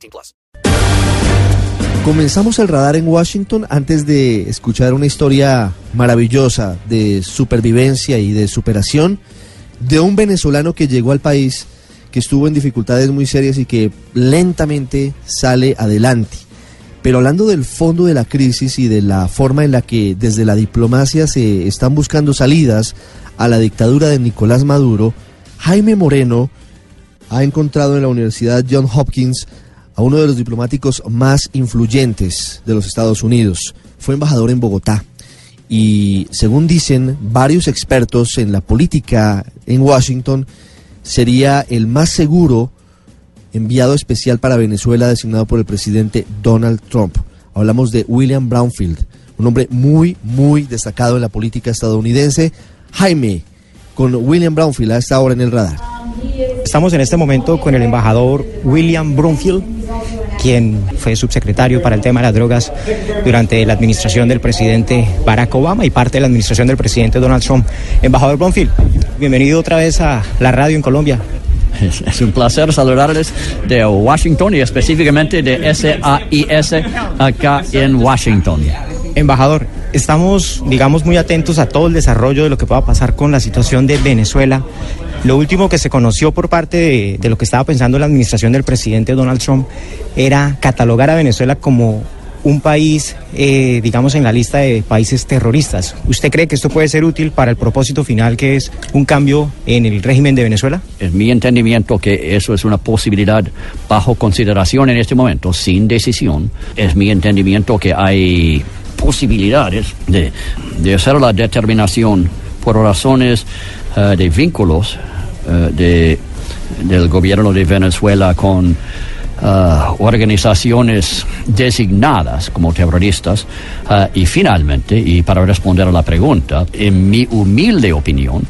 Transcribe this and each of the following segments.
18 plus. Comenzamos el radar en Washington antes de escuchar una historia maravillosa de supervivencia y de superación de un venezolano que llegó al país, que estuvo en dificultades muy serias y que lentamente sale adelante. Pero hablando del fondo de la crisis y de la forma en la que desde la diplomacia se están buscando salidas a la dictadura de Nicolás Maduro, Jaime Moreno ha encontrado en la Universidad John Hopkins a uno de los diplomáticos más influyentes de los Estados Unidos. Fue embajador en Bogotá y, según dicen varios expertos en la política en Washington, sería el más seguro enviado especial para Venezuela designado por el presidente Donald Trump. Hablamos de William Brownfield, un hombre muy, muy destacado en la política estadounidense. Jaime, con William Brownfield a esta hora en el radar. Estamos en este momento con el embajador William Brownfield, quien fue subsecretario para el tema de las drogas durante la administración del presidente Barack Obama y parte de la administración del presidente Donald Trump. Embajador Brownfield, bienvenido otra vez a la radio en Colombia. Es, un placer saludarles de Washington y específicamente de SAIS acá en Washington. Embajador, estamos, digamos, muy atentos a todo el desarrollo de lo que pueda pasar con la situación de Venezuela. Lo último que se conoció por parte de, lo que estaba pensando la administración del presidente Donald Trump era catalogar a Venezuela como un país, eh, digamos, en la lista de países terroristas. ¿Usted cree que esto puede ser útil para el propósito final, que es un cambio en el régimen de Venezuela? Es mi entendimiento que eso es una posibilidad bajo consideración en este momento, sin decisión. Es mi entendimiento que hay posibilidades de, hacer la determinación por razones uh, de vínculos uh, de, del gobierno de Venezuela con Uh, organizaciones designadas como terroristas uh, y finalmente, y para responder a la pregunta, en mi humilde opinión,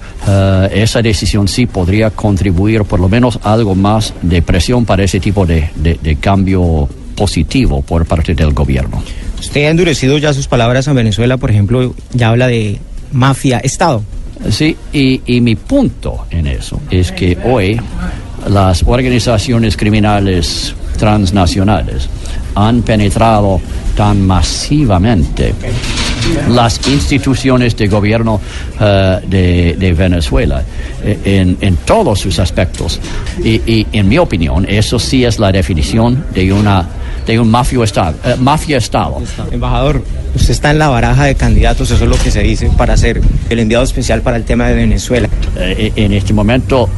esa decisión sí podría contribuir por lo menos algo más de presión para ese tipo de, de, cambio positivo por parte del gobierno. Usted ha endurecido ya sus palabras en Venezuela, por ejemplo, ya habla de mafia-estado. Sí, y, y mi punto en eso es que hoy las organizaciones criminales transnacionales han penetrado tan masivamente las instituciones de gobierno uh, de, de, Venezuela eh, en, en, todos sus aspectos. Y, y, en mi opinión, eso sí es la definición de una de un mafio estado, uh, mafia estado. Embajador, usted está en la baraja de candidatos, eso es lo que se dice, para ser el enviado especial para el tema de Venezuela. Uh, en este momento,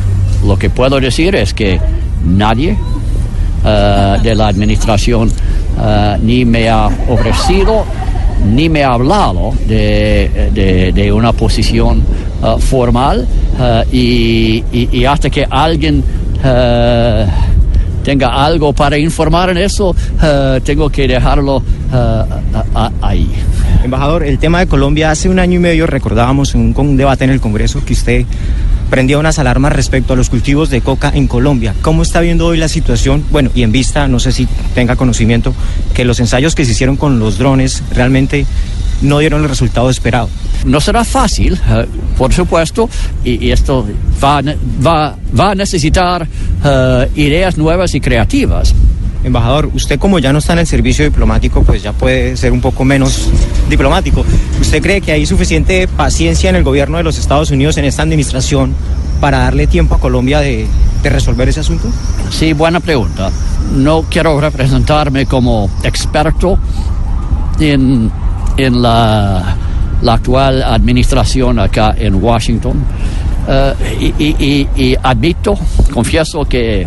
lo que puedo decir es que nadie Uh, de la administración ni me ha ofrecido ni me ha hablado de, de, una posición formal y, hasta que alguien tenga algo para informar en eso, tengo que dejarlo ahí. Embajador, el tema de Colombia hace un año y medio recordábamos en un, un debate en el Congreso que usted prendía unas alarmas respecto a los cultivos de coca en Colombia. ¿Cómo está viendo hoy la situación? Bueno, y en vista, no sé si tenga conocimiento, que los ensayos que se hicieron con los drones realmente no dieron el resultado esperado. No será fácil, uh, por supuesto, y, y esto va, va, va, a necesitar uh, ideas nuevas y creativas. Embajador, usted como ya no está en el servicio diplomático, pues ya puede ser un poco menos diplomático. ¿Usted cree que hay suficiente paciencia en el gobierno de los Estados Unidos, en esta administración, para darle tiempo a Colombia de, resolver ese asunto? Sí, buena pregunta. No quiero representarme como experto en, en la, actual administración acá en Washington. Y, y, admito, confieso que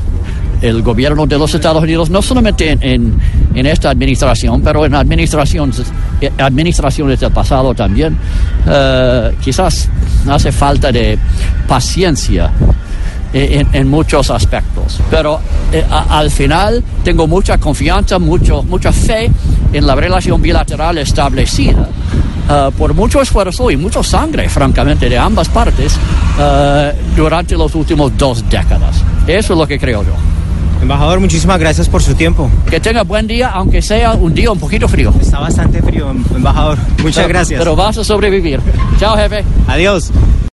el gobierno de los Estados Unidos, no solamente en, en, en esta administración, pero en administraciones, administraciones del pasado también, uh, quizás hace falta de paciencia en, en muchos aspectos. Pero eh, a- al final tengo mucha confianza, mucho, mucha fe en la relación bilateral establecida. eh, por mucho esfuerzo y mucha sangre, francamente, de ambas partes eh, durante los últimos dos décadas. Eso es lo que creo yo. Embajador, muchísimas gracias por su tiempo. Que tenga buen día, aunque sea un día un poquito frío. Está bastante frío, embajador. Muchas Pero- gracias. Pero vas a sobrevivir. Chao, jefe. Adiós.